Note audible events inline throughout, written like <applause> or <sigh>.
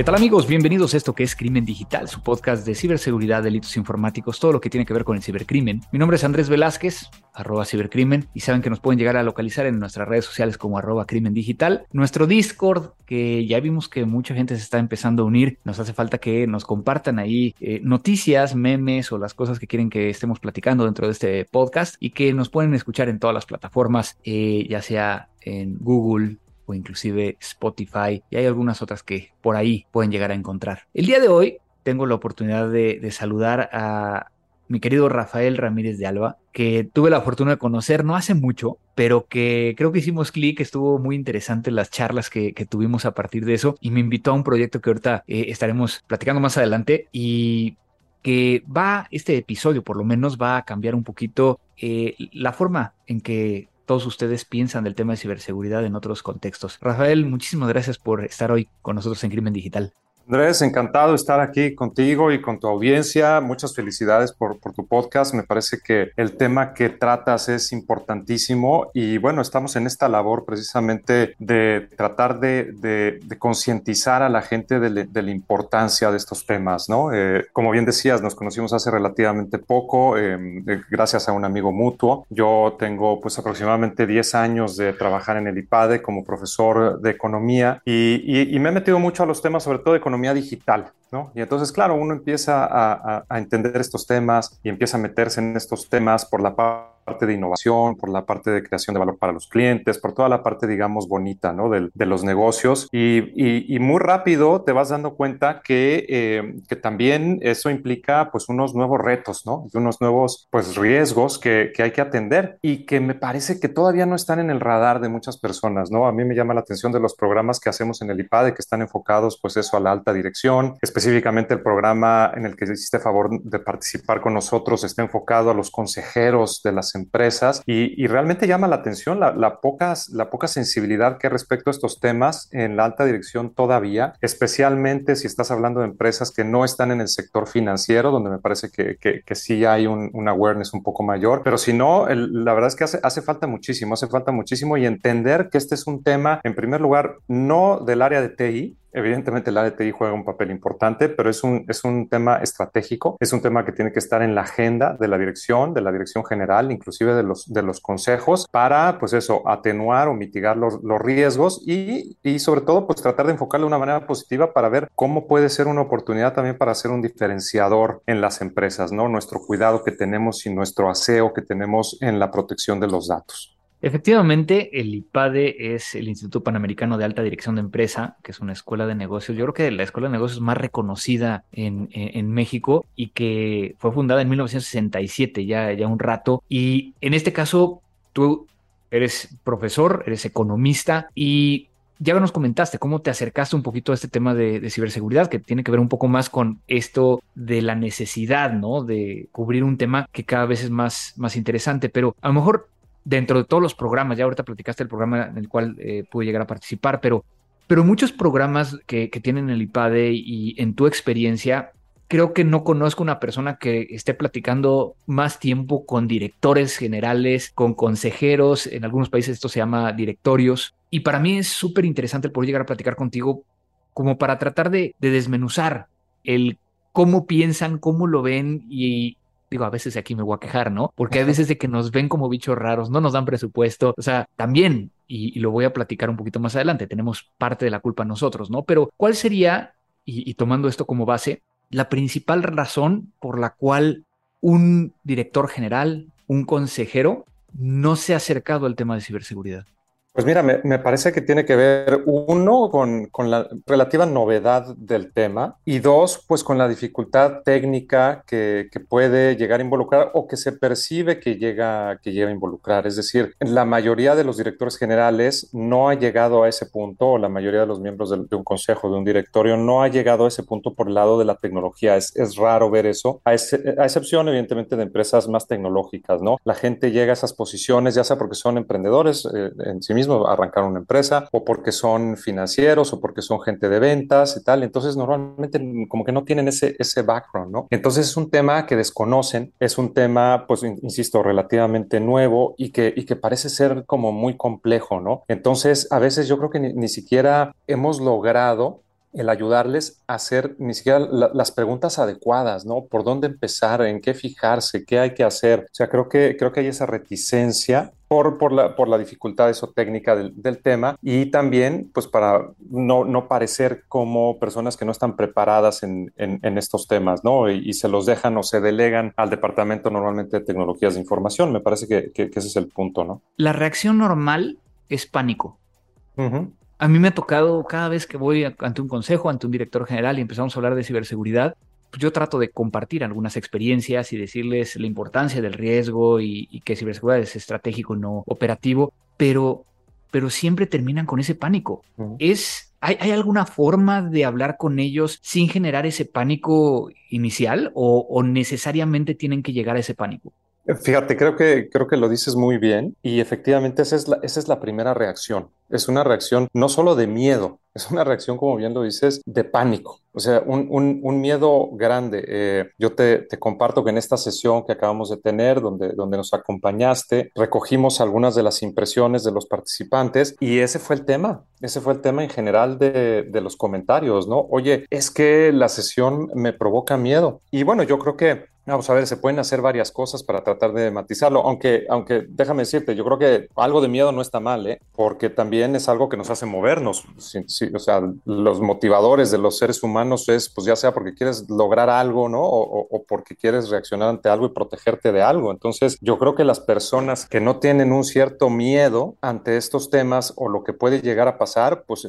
¿Qué tal amigos? Bienvenidos a esto que es Crimen Digital, su podcast de ciberseguridad, delitos informáticos, todo lo que tiene que ver con el cibercrimen. Mi nombre es Andrés Velázquez, arroba cibercrimen, y saben que nos pueden llegar a localizar en nuestras redes sociales como arroba crimen digital. Nuestro Discord, que ya vimos que mucha gente se está empezando a unir, nos hace falta que nos compartan ahí eh, noticias, memes o las cosas que quieren que estemos platicando dentro de este podcast y que nos pueden escuchar en todas las plataformas, eh, ya sea en Google, o inclusive Spotify y hay algunas otras que por ahí pueden llegar a encontrar. El día de hoy tengo la oportunidad de, saludar a mi querido Rafael Ramírez de Alba, que tuve la fortuna de conocer no hace mucho, pero que creo que hicimos clic, estuvo muy interesante las charlas que, tuvimos a partir de eso y me invitó a un proyecto que ahorita eh, estaremos platicando más adelante y que va, este episodio por lo menos va a cambiar un poquito eh, la forma en que todos ustedes piensan del tema de ciberseguridad en otros contextos. Rafael, muchísimas gracias por estar hoy con nosotros en Crimen Digital. Andrés, encantado de estar aquí contigo y con tu audiencia. Muchas felicidades por, tu podcast. Me parece que el tema que tratas es importantísimo y bueno, estamos en esta labor precisamente de tratar de, concientizar a la gente de, la importancia de estos temas, ¿no? Eh, como bien decías, nos conocimos hace relativamente poco, em, eh, gracias a un amigo mutuo. Yo tengo pues aproximadamente 10 años de trabajar en el IPADE como profesor de economía y, y me he metido mucho a los temas, sobre todo de economía digital, ¿no? Y entonces, claro, uno empieza a, entender estos temas y empieza a meterse en estos temas por la parte de innovación, por la parte de creación de valor para los clientes, por toda la parte, digamos, bonita, ¿no? De, los negocios. Y, muy rápido te vas dando cuenta que, eh, que también eso implica, pues, unos nuevos retos, ¿no? Y unos nuevos, pues, riesgos que, hay que atender y que me parece que todavía no están en el radar de muchas personas, ¿no? A mí me llama la atención de los programas que hacemos en el IPADE que están enfocados, pues, eso a la alta dirección, específicamente el programa en el que hiciste favor de participar con nosotros está enfocado a los consejeros de las empresas y, realmente llama la atención la, pocas, la poca sensibilidad que respecto a estos temas en la alta dirección todavía, especialmente si estás hablando de empresas que no están en el sector financiero, donde me parece que, que, sí hay un, awareness un poco mayor, pero si no, la verdad es que hace, hace falta muchísimo, hace falta muchísimo y entender que este es un tema, en primer lugar, no del área de TI, Evidentemente la ADTI juega un papel importante, pero es un, es un tema estratégico, es un tema que tiene que estar en la agenda de la dirección, de la dirección general, inclusive de los, de los consejos, para, pues eso, atenuar o mitigar los, los riesgos y, y, sobre todo, pues tratar de enfocarlo de una manera positiva para ver cómo puede ser una oportunidad también para ser un diferenciador en las empresas, ¿no? Nuestro cuidado que tenemos y nuestro aseo que tenemos en la protección de los datos. Efectivamente, el IPADE es el Instituto Panamericano de Alta Dirección de Empresa, que es una escuela de negocios, yo creo que la escuela de negocios más reconocida en, México y que fue fundada en 1967, ya, ya un rato. Y en este caso, tú eres profesor, eres economista y ya nos comentaste cómo te acercaste un poquito a este tema de, de, ciberseguridad, que tiene que ver un poco más con esto de la necesidad, ¿no? De cubrir un tema que cada vez es más, más interesante, pero a lo mejor dentro de todos los programas, ya ahorita platicaste el programa en el cual eh, pude llegar a participar, pero, pero muchos programas que, tienen el IPADE y en tu experiencia, creo que no conozco una persona que esté platicando más tiempo con directores generales, con consejeros, en algunos países esto se llama directorios, y para mí es súper interesante el poder llegar a platicar contigo como para tratar de, de desmenuzar el cómo piensan, cómo lo ven y, digo, a veces aquí me voy a quejar, ¿no? Porque hay veces de que nos ven como bichos raros, no nos dan presupuesto, o sea, también, y, lo voy a platicar un poquito más adelante, tenemos parte de la culpa nosotros, ¿no? Pero, ¿cuál sería, y, tomando esto como base, la principal razón por la cual un director general, un consejero, no se ha acercado al tema de ciberseguridad? Pues mira, me, parece que tiene que ver, uno, con, la relativa novedad del tema y dos, pues con la dificultad técnica que, puede llegar a involucrar o que se percibe que llega, que llega a involucrar. Es decir, la mayoría de los directores generales no ha llegado a ese punto, o la mayoría de los miembros de, un consejo, de un directorio, no ha llegado a ese punto por el lado de la tecnología. Es, raro ver eso, a, excepción, evidentemente, de empresas más tecnológicas, ¿no? La gente llega a esas posiciones, ya sea porque son emprendedores eh, en sí mismo arrancar una empresa o porque son financieros o porque son gente de ventas y tal. Entonces normalmente como que no tienen ese, ese background, ¿no? Entonces es un tema que desconocen, es un tema, pues, insisto, relativamente nuevo y que, y que parece ser como muy complejo, ¿no? Entonces a veces yo creo que ni, siquiera hemos logrado el ayudarles a hacer ni siquiera las preguntas adecuadas, ¿no? Por dónde empezar, en qué fijarse, qué hay que hacer. O sea, creo que, creo que hay esa reticencia por, por, la, por la dificultad eso técnica del, tema y también pues para no, no, parecer como personas que no están preparadas en, en, estos temas, ¿no? Y, se los dejan o se delegan al departamento normalmente de tecnologías de información. Me parece que, que, ese es el punto, ¿no? La reacción normal es pánico. A mí me ha tocado cada vez que voy ante un consejo, ante un director general y empezamos a hablar de ciberseguridad, pues yo trato de compartir algunas experiencias y decirles la importancia del riesgo y, que ciberseguridad es estratégico, no operativo, pero, pero siempre terminan con ese pánico. Es, ¿hay, alguna forma de hablar con ellos sin generar ese pánico inicial o, necesariamente tienen que llegar a ese pánico? Fíjate, creo que, creo que lo dices muy bien y efectivamente esa es, la, esa es la primera reacción. Es una reacción no solo de miedo, <laughs> es una reacción, como bien lo dices, de pánico. O sea, un, un, miedo grande. Eh, yo te, te, comparto que en esta sesión que acabamos de tener, donde, donde nos acompañaste, recogimos algunas de las impresiones de los participantes y ese fue el tema. Ese fue el tema en general de, de los comentarios, ¿no? Oye, es que la sesión me provoca miedo. Y bueno, yo creo que Vamos a ver, se pueden hacer varias cosas para tratar de matizarlo, aunque, aunque déjame decirte, yo creo que algo de miedo no está mal, ¿eh? porque también es algo que nos hace movernos. o sea, los motivadores de los seres humanos es, pues ya sea porque quieres lograr algo, ¿no? O, o, porque quieres reaccionar ante algo y protegerte de algo. Entonces, yo creo que las personas que no tienen un cierto miedo ante estos temas o lo que puede llegar a pasar, pues,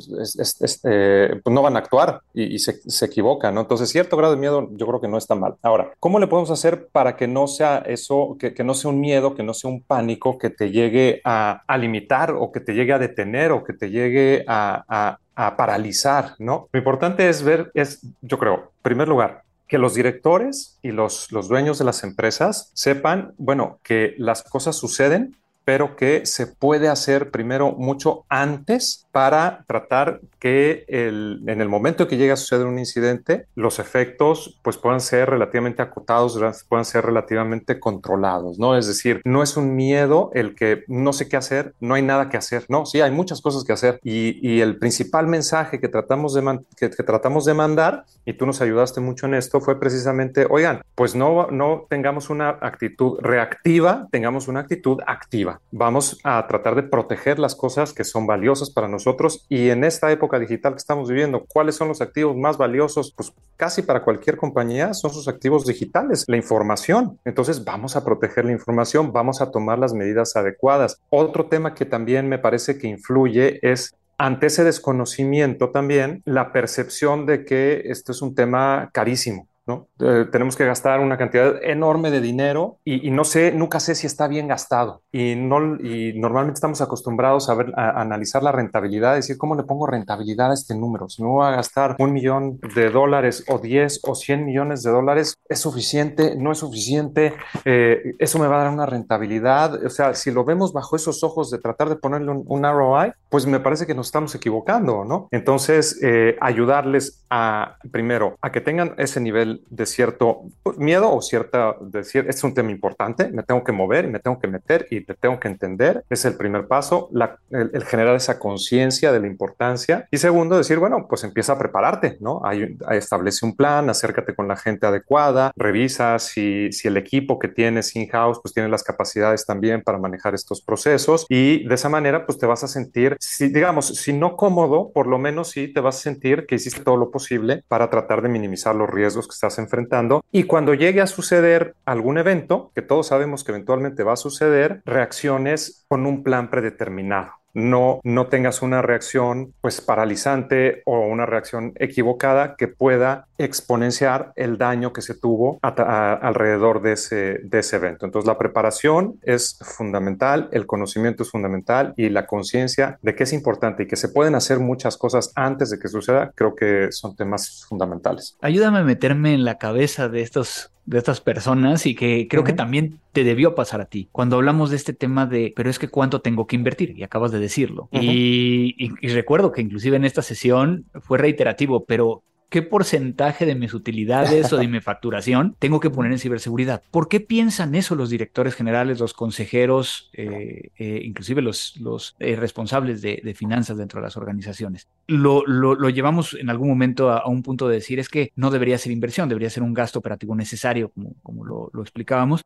eh, pues no van a actuar y, se, se equivocan, ¿no? Entonces, cierto grado de miedo yo creo que no está mal. Ahora, ¿cómo le podemos hacer para que no sea eso, que, no sea un miedo, que no sea un pánico que te llegue a, limitar o que te llegue a detener o que te llegue a, paralizar, ¿no? Lo importante es ver, es, yo creo, en primer lugar, que los directores y los, los dueños de las empresas sepan, bueno, que las cosas suceden pero que se puede hacer primero mucho antes para tratar que el, en el momento que llegue a suceder un incidente, los efectos pues puedan ser relativamente acotados, puedan ser relativamente controlados, ¿no? Es decir, no es un miedo el que no sé qué hacer, no hay nada que hacer, no, sí, hay muchas cosas que hacer y, y el principal mensaje que tratamos, de que, que, tratamos de mandar, y tú nos ayudaste mucho en esto, fue precisamente, oigan, pues no, no tengamos una actitud reactiva, tengamos una actitud activa. Vamos a tratar de proteger las cosas que son valiosas para nosotros y en esta época digital que estamos viviendo, ¿cuáles son los activos más valiosos? Pues casi para cualquier compañía son sus activos digitales, la información. Entonces vamos a proteger la información, vamos a tomar las medidas adecuadas. Otro tema que también me parece que influye es ante ese desconocimiento también la percepción de que esto es un tema carísimo. Eh, tenemos que gastar una cantidad enorme de dinero y, no sé, nunca sé si está bien gastado. Y, no, y normalmente estamos acostumbrados a, ver, a, analizar la rentabilidad, decir, ¿cómo le pongo rentabilidad a este número? Si me voy a gastar un millón de dólares o 10 o 100 millones de dólares, ¿es suficiente? ¿No es suficiente? Eh, ¿Eso me va a dar una rentabilidad? O sea, si lo vemos bajo esos ojos de tratar de ponerle un, ROI, pues me parece que nos estamos equivocando, ¿no? Entonces, eh, ayudarles a, primero, a que tengan ese nivel de cierto miedo o cierta, decir, este es un tema importante, me tengo que mover y me tengo que meter y te tengo que entender. Es el primer paso, el, generar esa conciencia de la importancia. Y segundo, decir, bueno, pues empieza a prepararte, ¿no? Hay, establece un plan, acércate con la gente adecuada, revisa si, si el equipo que tienes in-house, pues tiene las capacidades también para manejar estos procesos y de esa manera, pues te vas a sentir, si, digamos, si no cómodo, por lo menos sí te vas a sentir que hiciste todo lo posible para tratar de minimizar los riesgos que estás enfrentando y cuando llegue a suceder algún evento, que todos sabemos que eventualmente va a suceder, reacciones con un plan predeterminado. No, no tengas una reacción pues paralizante o una reacción equivocada que pueda exponenciar el daño que se tuvo alrededor de ese, de ese evento. Entonces la preparación es fundamental, el conocimiento es fundamental y la conciencia de que es importante y que se pueden hacer muchas cosas antes de que suceda, creo que son temas fundamentales. Ayúdame a meterme en la cabeza de estos de estas personas y que creo que también te debió pasar a ti. Cuando hablamos de este tema de, pero es que cuánto tengo que invertir, y acabas de decirlo. y, recuerdo que inclusive en esta sesión fue reiterativo, pero ¿qué porcentaje de mis utilidades o de <laughs> mi facturación tengo que poner en ciberseguridad? ¿Por qué piensan eso los directores generales, los consejeros, eh, eh, inclusive los, los eh, responsables de, finanzas dentro de las organizaciones? Lo, lo, llevamos en algún momento a, un punto de decir es que no debería ser inversión, debería ser un gasto operativo necesario, como, como lo, lo explicábamos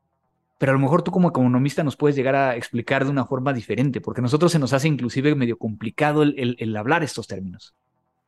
pero a lo mejor tú como economista nos puedes llegar a explicar de una forma diferente, porque a nosotros se nos hace inclusive medio complicado el, el hablar estos términos.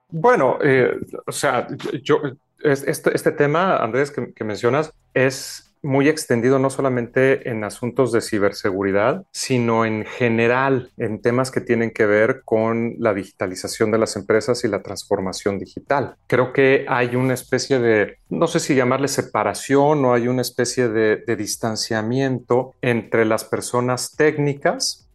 Bueno, eh, o sea, yo, este, este, tema, Andrés, que, mencionas, es muy extendido no solamente en asuntos de ciberseguridad, sino en general en temas que tienen que ver con la digitalización de las empresas y la transformación digital. Creo que hay una especie de, no sé si llamarle separación o hay una especie de distanciamiento entre las personas técnicas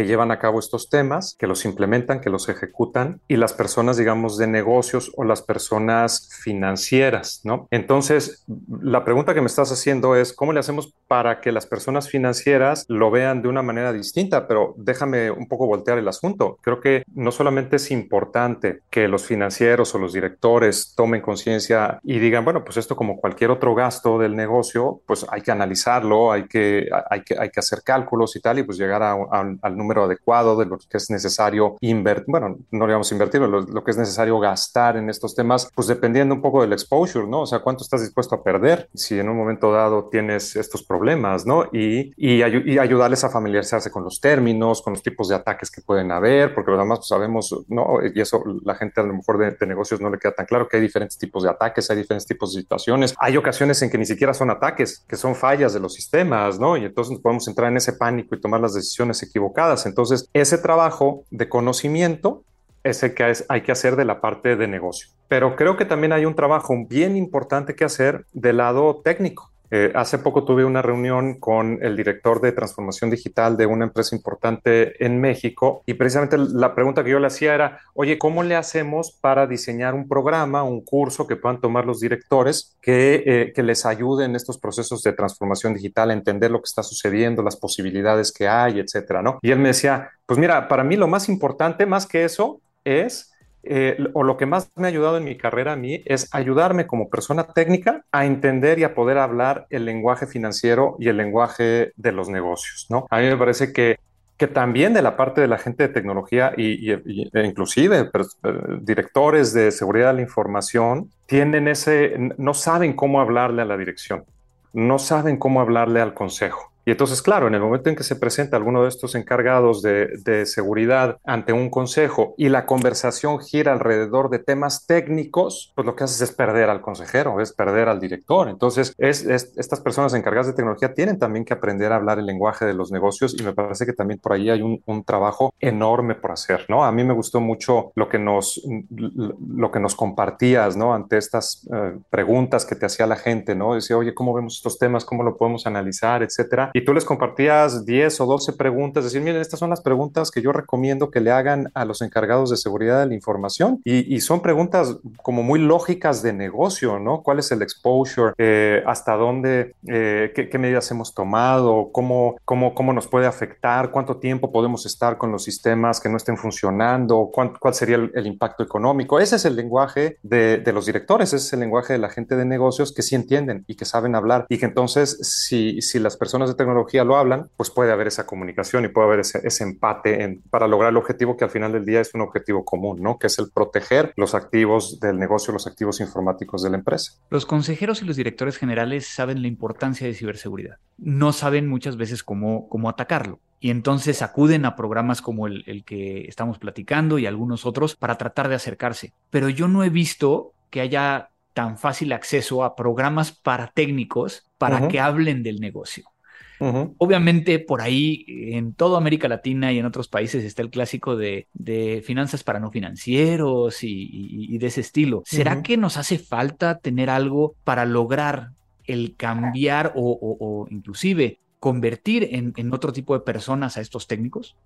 que llevan a cabo estos temas, que los implementan, que los ejecutan, y las personas, digamos, de negocios o las personas financieras, ¿no? Entonces, la pregunta que me estás haciendo es, ¿cómo le hacemos para que las personas financieras lo vean de una manera distinta? Pero déjame un poco voltear el asunto. Creo que no solamente es importante que los financieros o los directores tomen conciencia y digan, bueno, pues esto como cualquier otro gasto del negocio, pues hay que analizarlo, hay que, hay que, hay que hacer cálculos y tal, y pues llegar a, al número adecuado de lo que es necesario invertir, bueno, no digamos invertir, lo, lo, que es necesario gastar en estos temas, pues dependiendo un poco del exposure, ¿no? O sea, cuánto estás dispuesto a perder si en un momento dado tienes estos problemas, ¿no? Y, y, ayudarles a familiarizarse con los términos, con los tipos de ataques que pueden haber, porque además pues, sabemos, ¿no? Y eso la gente a lo mejor de, de negocios no le queda tan claro que hay diferentes tipos de ataques, hay diferentes tipos de situaciones. Hay ocasiones en que ni siquiera son ataques, que son fallas de los sistemas, ¿no? Y entonces podemos entrar en ese pánico y tomar las decisiones equivocadas entonces, ese trabajo de conocimiento es el que hay que hacer de la parte de negocio. Pero creo que también hay un trabajo bien importante que hacer del lado técnico. Eh, hace poco tuve una reunión con el director de transformación digital de una empresa importante en México y precisamente la pregunta que yo le hacía era, oye, ¿cómo le hacemos para diseñar un programa, un curso que puedan tomar los directores que, eh, les ayude en estos procesos de transformación digital a entender lo que está sucediendo, las posibilidades que hay, etcétera, ¿no? Y él me decía, pues mira, para mí lo más importante, más que eso, es eh, o lo que más me ha ayudado en mi carrera a mí es ayudarme como persona técnica a entender y a poder hablar el lenguaje financiero y el lenguaje de los negocios, ¿no? A mí me parece que que también de la parte de la gente de tecnología y, e inclusive eh, directores de seguridad de la información tienen ese, no saben cómo hablarle a la dirección, no saben cómo hablarle al consejo. Entonces, claro, en el momento en que se presenta alguno de estos encargados de, seguridad ante un consejo y la conversación gira alrededor de temas técnicos, pues lo que haces es perder al consejero, es perder al director. Entonces, es, estas personas encargadas de tecnología tienen también que aprender a hablar el lenguaje de los negocios y me parece que también por ahí hay un, trabajo enorme por hacer, ¿no? A mí me gustó mucho lo que nos, lo que nos compartías, ¿no? Ante estas eh, preguntas que te hacía la gente, ¿no? Decía, oye, ¿cómo vemos estos temas? ¿Cómo lo podemos analizar? Etcétera tú les compartías 10 o 12 preguntas, decir, miren, estas son las preguntas que yo recomiendo que le hagan a los encargados de seguridad de la información y, son preguntas como muy lógicas de negocio, ¿no? ¿Cuál es el exposure? Eh, ¿Hasta dónde? Eh, qué, medidas hemos tomado? ¿Cómo, cómo, ¿Cómo nos puede afectar? ¿Cuánto tiempo podemos estar con los sistemas que no estén funcionando? ¿Cuál, cuál sería el, impacto económico? Ese es el lenguaje de, de los directores, ese es el lenguaje de la gente de negocios que sí entienden y que saben hablar y que entonces si, si las personas de tecnología lo hablan, pues puede haber esa comunicación y puede haber ese, empate para lograr el objetivo que al final del día es un objetivo común, ¿no? Que es el proteger los activos del negocio, los activos informáticos de la empresa. Los consejeros y los directores generales saben la importancia de ciberseguridad. No saben muchas veces cómo, cómo atacarlo y entonces acuden a programas como el, el, que estamos platicando y algunos otros para tratar de acercarse. Pero yo no he visto que haya tan fácil acceso a programas para técnicos para que hablen del negocio. Obviamente por ahí en toda América Latina y en otros países está el clásico de, finanzas para no financieros y, de ese estilo. ¿Será que nos hace falta tener algo para lograr el cambiar o, inclusive convertir en, otro tipo de personas a estos técnicos?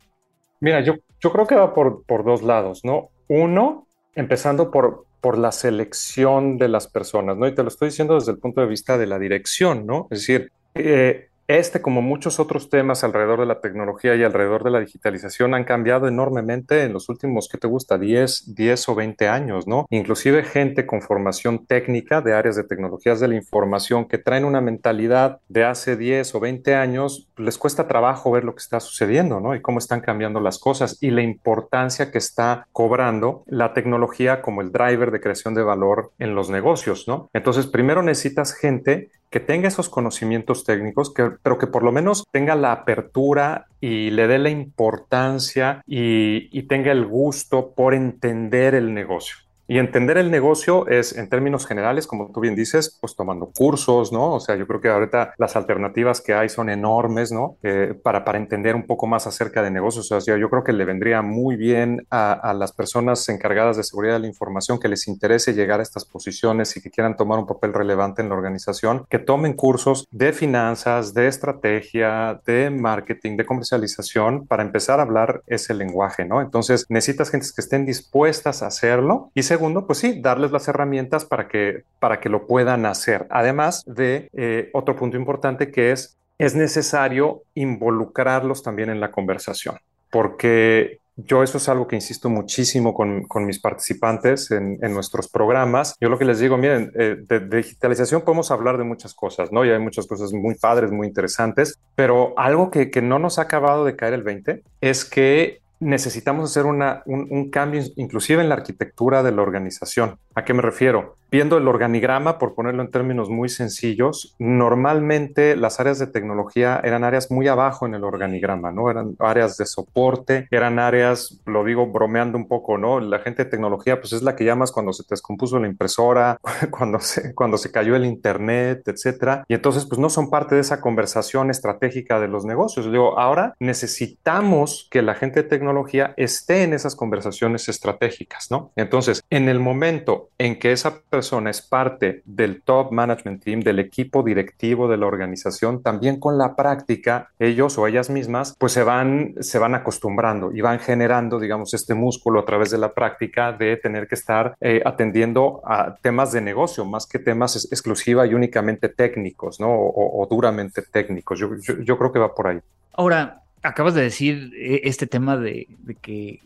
Mira, yo, yo creo que va por, por dos lados, ¿no? Uno, empezando por, por la selección de las personas, ¿no? Y te lo estoy diciendo desde el punto de vista de la dirección, ¿no? Es decir, eh, este, como muchos otros temas alrededor de la tecnología y alrededor de la digitalización, han cambiado enormemente en los últimos, ¿qué te gusta? 10, 10 o 20 años, ¿no? Inclusive gente con formación técnica de áreas de tecnologías de la información que traen una mentalidad de hace 10 o 20 años, les cuesta trabajo ver lo que está sucediendo, ¿no? Y cómo están cambiando las cosas y la importancia que está cobrando la tecnología como el driver de creación de valor en los negocios, ¿no? Entonces, primero necesitas gente que tenga esos conocimientos técnicos, pero que por lo menos tenga la apertura y le dé la importancia y tenga el gusto por entender el negocio. Y entender el negocio es, en términos generales, como tú bien dices, pues tomando cursos, ¿no? O sea, yo creo que ahorita las alternativas que hay son enormes, ¿no? Eh, para, para entender un poco más acerca de negocios. O sea, yo creo que le vendría muy bien a, a, las personas encargadas de seguridad de la información que les interese llegar a estas posiciones y que quieran tomar un papel relevante en la organización, que tomen cursos de finanzas, de estrategia, de marketing, de comercialización, para empezar a hablar ese lenguaje, ¿no? Entonces, necesitas gentes que estén dispuestas a hacerlo y se segundo, pues sí, darles las herramientas para que, para que lo puedan hacer. Además de eh, otro punto importante que es, es necesario involucrarlos también en la conversación, porque yo eso es algo que insisto muchísimo con, con mis participantes en, en, nuestros programas. Yo lo que les digo, miren, eh, de, de, digitalización podemos hablar de muchas cosas, ¿no? Y hay muchas cosas muy padres, muy interesantes, pero algo que, que no nos ha acabado de caer el 20 es que necesitamos hacer una, un, un, cambio inclusive en la arquitectura de la organización. ¿A qué me refiero? Viendo el organigrama, por ponerlo en términos muy sencillos, normalmente las áreas de tecnología eran áreas muy abajo en el organigrama, ¿no? Eran áreas de soporte, eran áreas, lo digo bromeando un poco, ¿no? La gente de tecnología, pues es la que llamas cuando se te descompuso la impresora, <laughs> cuando se, cuando se cayó el internet, etcétera. Y entonces, pues no son parte de esa conversación estratégica de los negocios. Digo, ahora necesitamos que la gente de tecnología esté en esas conversaciones estratégicas, ¿no? Entonces, en el momento en que esa persona persona es parte del top management team, del equipo directivo de la organización, también con la práctica, ellos o ellas mismas, pues se van, se van acostumbrando y van generando, digamos, este músculo a través de la práctica de tener que estar eh, atendiendo a temas de negocio, más que temas exclusiva y únicamente técnicos, ¿no? O, duramente técnicos. Yo, yo, yo, creo que va por ahí. Ahora, acabas de decir eh, este tema de, de que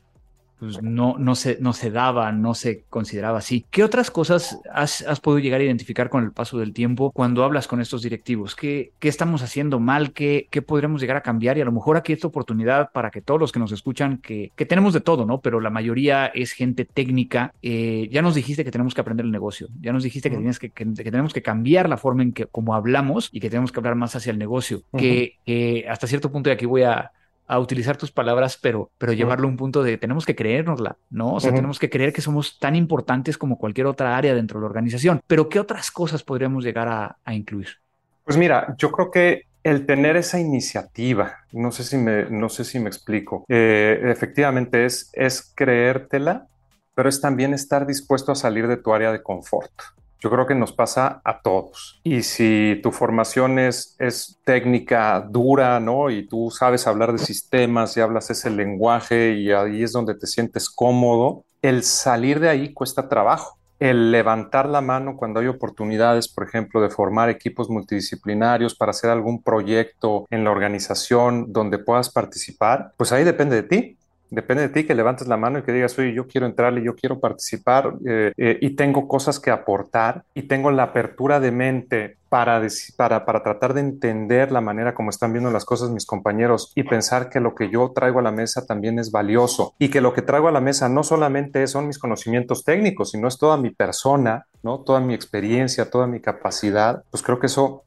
pues no, no, se, no se daba, no se consideraba así. ¿Qué otras cosas has, has, podido llegar a identificar con el paso del tiempo cuando hablas con estos directivos? ¿Qué, qué estamos haciendo mal? ¿Qué, ¿Qué podríamos llegar a cambiar? Y a lo mejor aquí esta oportunidad para que todos los que nos escuchan, que, que tenemos de todo, ¿no? Pero la mayoría es gente técnica. Eh, ya nos dijiste que tenemos que aprender el negocio, ya nos dijiste que, uh -huh. tienes que, que, que, tenemos que cambiar la forma en que como hablamos y que tenemos que hablar más hacia el negocio, uh -huh. que, que hasta cierto punto, y aquí voy a a utilizar tus palabras, pero, pero llevarlo a un punto de tenemos que creérnosla, ¿no? O sea, uh -huh. tenemos que creer que somos tan importantes como cualquier otra área dentro de la organización. Pero ¿qué otras cosas podríamos llegar a, a incluir? Pues mira, yo creo que el tener esa iniciativa, no sé si me, no sé si me explico, eh, efectivamente es, es creértela, pero es también estar dispuesto a salir de tu área de confort. Yo creo que nos pasa a todos. Y si tu formación es, es técnica dura, ¿no? Y tú sabes hablar de sistemas y hablas ese lenguaje y ahí es donde te sientes cómodo, el salir de ahí cuesta trabajo. El levantar la mano cuando hay oportunidades, por ejemplo, de formar equipos multidisciplinarios para hacer algún proyecto en la organización donde puedas participar, pues ahí depende de ti Depende de ti que levantes la mano y que digas, oye, yo quiero entrarle, yo quiero participar eh, eh, y tengo cosas que aportar y tengo la apertura de mente para, para, para tratar de entender la manera como están viendo las cosas mis compañeros y pensar que lo que yo traigo a la mesa también es valioso y que lo que traigo a la mesa no solamente son mis conocimientos técnicos, sino es toda mi persona, ¿no? toda mi experiencia, toda mi capacidad, pues creo que eso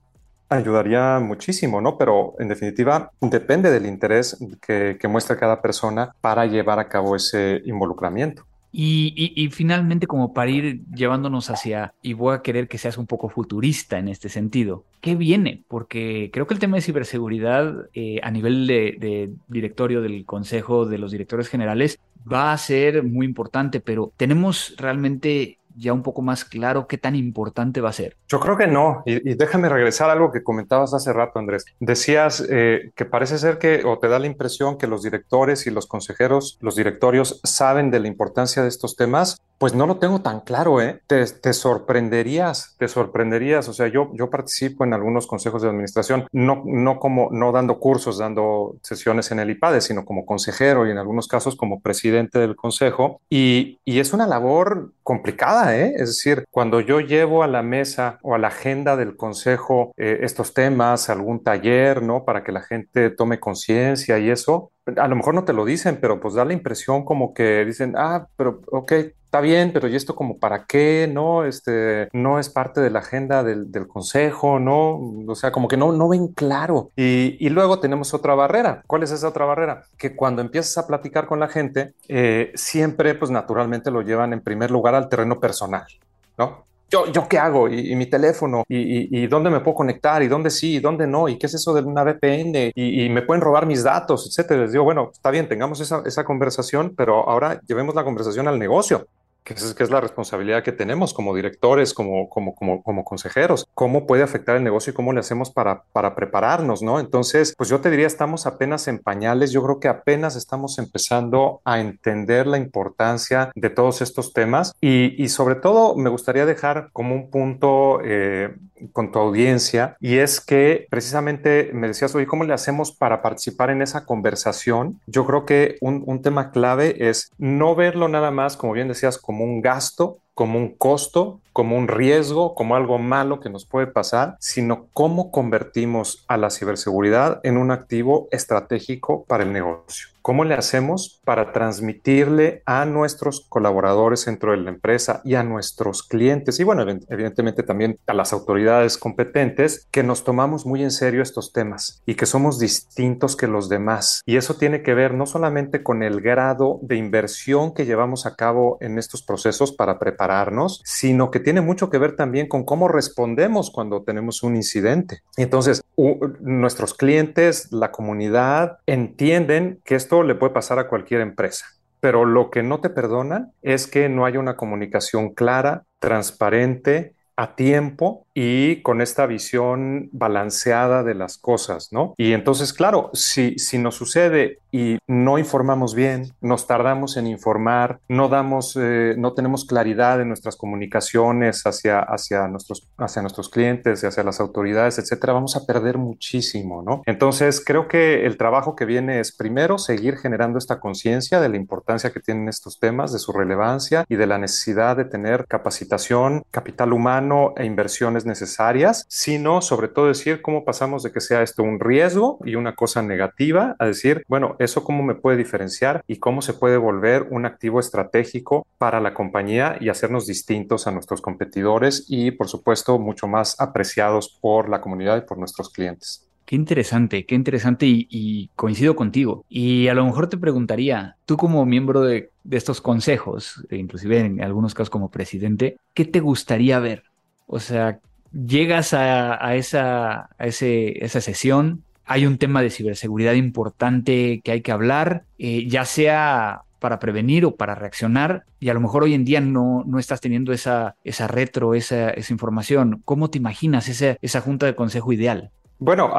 ayudaría muchísimo, ¿no? Pero en definitiva depende del interés que, que muestra cada persona para llevar a cabo ese involucramiento. Y, finalmente, como para ir llevándonos hacia, y voy a querer que seas un poco futurista en este sentido, ¿qué viene? Porque creo que el tema de ciberseguridad eh, a nivel de, directorio del Consejo de los Directores Generales va a ser muy importante, pero tenemos realmente ya un poco más claro qué tan importante va a ser? Yo creo que no. Y, déjame regresar a algo que comentabas hace rato, Andrés. Decías eh, que parece ser que, o te da la impresión que los directores y los consejeros, los directorios saben de la importancia de estos temas. Pues no lo tengo tan claro, ¿eh? Te, sorprenderías, te sorprenderías. O sea, yo, yo participo en algunos consejos de administración, no, no como, no dando cursos, dando sesiones en el IPADE, sino como consejero y en algunos casos como presidente del consejo. Y, y es una labor complicada, ¿eh? Es decir, cuando yo llevo a la mesa o a la agenda del consejo eh, estos temas, algún taller, ¿no? Para que la gente tome conciencia y eso, a lo mejor no te lo dicen, pero pues da la impresión como que dicen, ah, pero ok, está bien, pero ¿y esto como para qué? No, este, no es parte de la agenda del, consejo, ¿no? O sea, como que no, no ven claro. Y, luego tenemos otra barrera. ¿Cuál es esa otra barrera? Que cuando empiezas a platicar con la gente, eh, siempre, pues naturalmente lo llevan en primer lugar al terreno personal, ¿no? Yo, yo qué hago y, mi teléfono y, dónde me puedo conectar y dónde sí y dónde no y qué es eso de una VPN y, me pueden robar mis datos, etcétera. Les digo, bueno, está bien, tengamos esa, esa conversación, pero ahora llevemos la conversación al negocio que es, que es la responsabilidad que tenemos como directores, como, como, como, como consejeros, cómo puede afectar el negocio y cómo le hacemos para, para prepararnos, ¿no? Entonces, pues yo te diría, estamos apenas en pañales, yo creo que apenas estamos empezando a entender la importancia de todos estos temas. Y, y sobre todo me gustaría dejar como un punto eh, con tu audiencia y es que precisamente me decías, oye, ¿cómo le hacemos para participar en esa conversación? Yo creo que un, un tema clave es no verlo nada más, como bien decías, como un gasto, como un costo, como un riesgo, como algo malo que nos puede pasar, sino cómo convertimos a la ciberseguridad en un activo estratégico para el negocio. ¿Cómo le hacemos para transmitirle a nuestros colaboradores dentro de la empresa y a nuestros clientes y bueno, evidentemente también a las autoridades competentes que nos tomamos muy en serio estos temas y que somos distintos que los demás? Y eso tiene que ver no solamente con el grado de inversión que llevamos a cabo en estos procesos para prepararnos, sino que tiene mucho que ver también con cómo respondemos cuando tenemos un incidente. Entonces, nuestros clientes, la comunidad, entienden que esto le puede pasar a cualquier empresa. Pero lo que no te perdonan es que no haya una comunicación clara, transparente, a tiempo y con esta visión balanceada de las cosas, ¿no? Y entonces, claro, si, si nos sucede y no informamos bien, nos tardamos en informar, no damos, eh, no tenemos claridad en nuestras comunicaciones hacia, hacia, nuestros, hacia nuestros clientes y hacia las autoridades, etcétera, vamos a perder muchísimo, ¿no? Entonces, creo que el trabajo que viene es primero seguir generando esta conciencia de la importancia que tienen estos temas, de su relevancia y de la necesidad de tener capacitación, capital humano e inversiones necesarias, sino sobre todo decir cómo pasamos de que sea esto un riesgo y una cosa negativa a decir, bueno, eso cómo me puede diferenciar y cómo se puede volver un activo estratégico para la compañía y hacernos distintos a nuestros competidores y, por supuesto, mucho más apreciados por la comunidad y por nuestros clientes. Qué interesante, qué interesante y, coincido contigo. Y a lo mejor te preguntaría, tú como miembro de, de, estos consejos, e inclusive en algunos casos como presidente, ¿qué te gustaría ver? O sea, llegas a, esa, sesión, hay un tema de ciberseguridad importante que hay que hablar, eh, ya sea para prevenir o para reaccionar, y a lo mejor hoy en día no, no estás teniendo esa, esa retro, esa, esa información. ¿Cómo te imaginas esa, esa junta de consejo ideal? Bueno,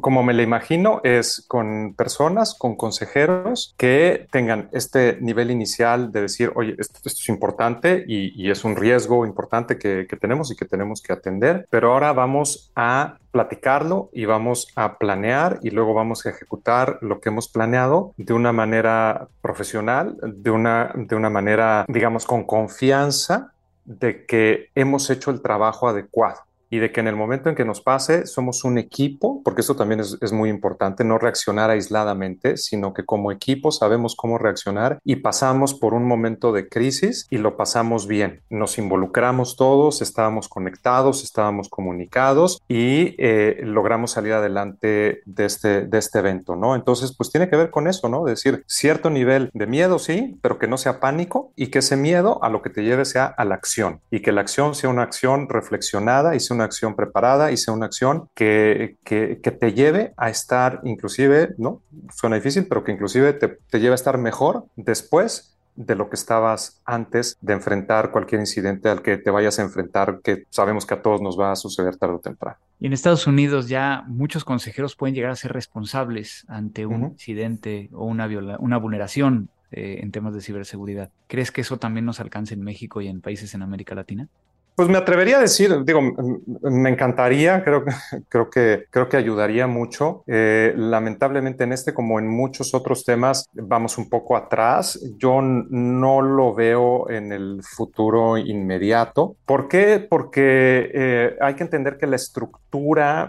como me lo imagino, es con personas, con consejeros que tengan este nivel inicial de decir, oye, esto, es importante y, es un riesgo importante que, tenemos y que tenemos que atender, pero ahora vamos a platicarlo y vamos a planear y luego vamos a ejecutar lo que hemos planeado de una manera profesional, de una, de una manera, digamos, con confianza de que hemos hecho el trabajo adecuado y de que en el momento en que nos pase somos un equipo, porque eso también es, es muy importante, no reaccionar aisladamente, sino que como equipo sabemos cómo reaccionar y pasamos por un momento de crisis y lo pasamos bien. Nos involucramos todos, estábamos conectados, estábamos comunicados y eh, logramos salir adelante de este, de este evento, ¿no? Entonces, pues tiene que ver con eso, ¿no? decir, cierto nivel de miedo, sí, pero que no sea pánico y que ese miedo a lo que te lleve sea a la acción y que la acción sea una acción reflexionada y sea una acción preparada y sea una acción que, que, que te lleve a estar inclusive, ¿no? Suena difícil, pero que inclusive te, te lleve a estar mejor después de lo que estabas antes de enfrentar cualquier incidente al que te vayas a enfrentar, que sabemos que a todos nos va a suceder tarde o temprano. Y en Estados Unidos ya muchos consejeros pueden llegar a ser responsables ante un incidente o una, una vulneración eh, en temas de ciberseguridad. ¿Crees que eso también nos alcance en México y en países en América Latina? Pues me atrevería a decir, digo, me encantaría, creo, creo, que, creo que ayudaría mucho. Eh, lamentablemente en este, como en muchos otros temas, vamos un poco atrás. Yo no lo veo en el futuro inmediato. ¿Por qué? Porque eh, hay que entender que la estructura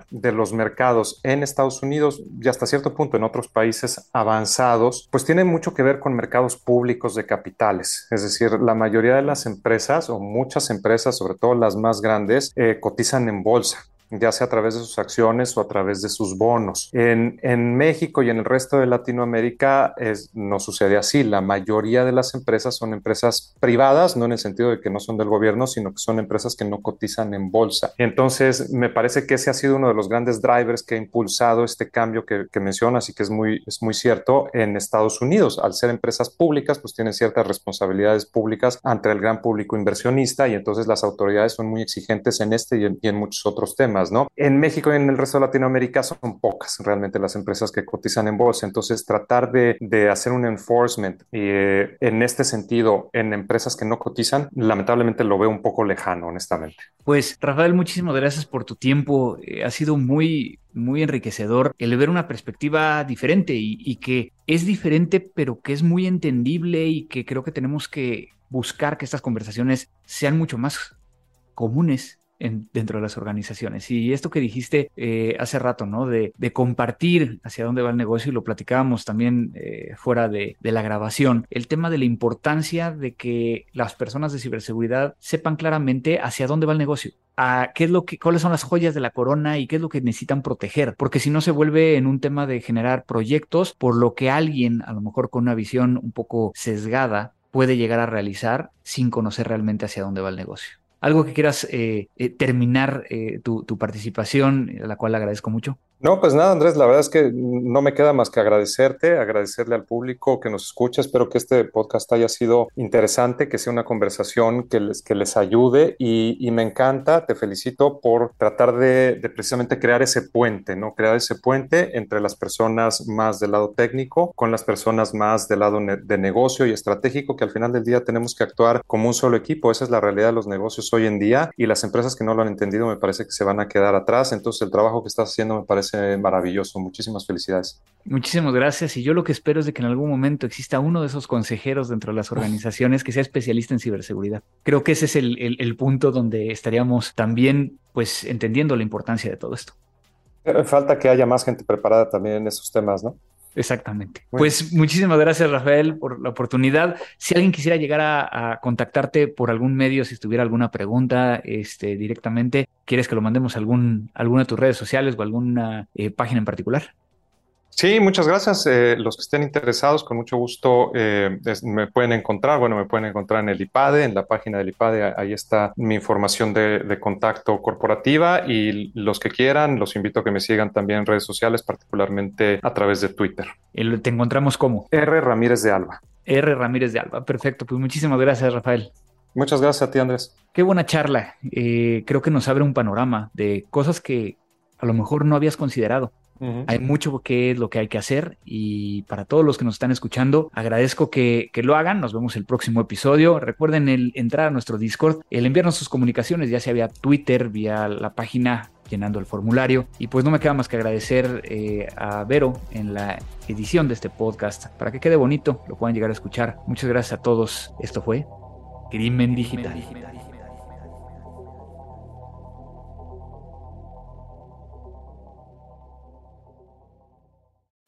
de los mercados en Estados Unidos y hasta cierto punto en otros países avanzados, pues tiene mucho que ver con mercados públicos de capitales. Es decir, la mayoría de las empresas o muchas empresas, sobre todas las más grandes, eh, cotizan en bolsa ya sea a través de sus acciones o a través de sus bonos. En, México y en el resto de Latinoamérica no sucede así. La mayoría de las empresas son empresas privadas, no en el sentido de que no son del gobierno, sino que son empresas que no cotizan en bolsa. Entonces, me parece que ese ha sido uno de los grandes drivers que ha impulsado este cambio que, que mencionas y que es muy, es muy cierto en Estados Unidos. Al ser empresas públicas, pues tienen ciertas responsabilidades públicas ante el gran público inversionista y entonces las autoridades son muy exigentes en este y en, y en muchos otros temas. En México y en el resto de Latinoamérica son pocas realmente las empresas que cotizan en bolsa, entonces tratar de, hacer un enforcement eh, en este sentido en empresas que no cotizan, lamentablemente lo veo un poco lejano, honestamente. Pues Rafael, muchísimas gracias por tu tiempo, eh, ha sido muy, muy enriquecedor el ver una perspectiva diferente y que es diferente, pero que es muy entendible y que creo que tenemos que buscar que estas conversaciones sean mucho más comunes dentro de las organizaciones. Y esto que dijiste eh, hace rato, ¿no? De, compartir hacia dónde va el negocio y lo platicábamos también eh, fuera de, la grabación, el tema de la importancia de que las personas de ciberseguridad sepan claramente hacia dónde va el negocio. Qué es lo que, cuáles son las joyas de la corona y qué es lo que necesitan proteger, porque si no se vuelve en un tema de generar proyectos por lo que alguien, a lo mejor con una visión un poco sesgada, puede llegar a realizar sin conocer realmente hacia dónde va el negocio. ¿Algo que quieras eh, eh, terminar eh, tu, tu, participación, a la cual agradezco mucho? No, pues nada, Andrés, la verdad es que no me queda más que agradecerte, agradecerle al público que nos escucha. Espero que este podcast haya sido interesante, que sea una conversación que les, que les ayude y, me encanta, te felicito por tratar de, precisamente crear ese puente, ¿no? Crear ese puente entre las personas más del lado técnico con las personas más del lado de negocio y estratégico, que al final del día tenemos que actuar como un solo equipo. Esa es la realidad de los negocios hoy en día y las empresas que no lo han entendido me parece que se van a quedar atrás. Entonces el trabajo que estás haciendo me parece maravilloso. Muchísimas felicidades. Muchísimas gracias. Y yo lo que espero es de que en algún momento exista uno de esos consejeros dentro de las organizaciones que sea especialista en ciberseguridad. Creo que ese es el, el, punto donde estaríamos también pues entendiendo la importancia de todo esto. Eh, falta que haya más gente preparada también en esos temas, ¿no? Exactamente. Pues muchísimas gracias, Rafael, por la oportunidad. Si alguien quisiera llegar a, contactarte por algún medio, si tuviera alguna pregunta este, directamente, ¿quieres que lo mandemos a algún, alguna de tus redes sociales o alguna eh, página en particular? Sí, muchas gracias. Eh, los que estén interesados, con mucho gusto eh, me pueden encontrar. Bueno, me pueden encontrar en el IPADE, en la página del IPADE. Ahí está mi información de, contacto corporativa y los que quieran, los invito a que me sigan también en redes sociales, particularmente a través de Twitter. ¿Te encontramos cómo? R. Ramírez de Alba. R. Ramírez de Alba. Perfecto. Pues muchísimas gracias, Rafael. Muchas gracias a ti, Andrés. Qué buena charla. Eh, creo que nos abre un panorama de cosas que a lo mejor no habías considerado. Hay mucho que es lo que hay que hacer y para todos los que nos están escuchando, agradezco que, lo hagan. Nos vemos el próximo episodio. Recuerden el entrar a nuestro Discord, el enviarnos sus comunicaciones, ya sea vía Twitter, vía la página llenando el formulario. Y pues no me queda más que agradecer eh, a Vero en la edición de este podcast para que quede bonito, lo puedan llegar a escuchar. Muchas gracias a todos. Esto fue Crimen Digital.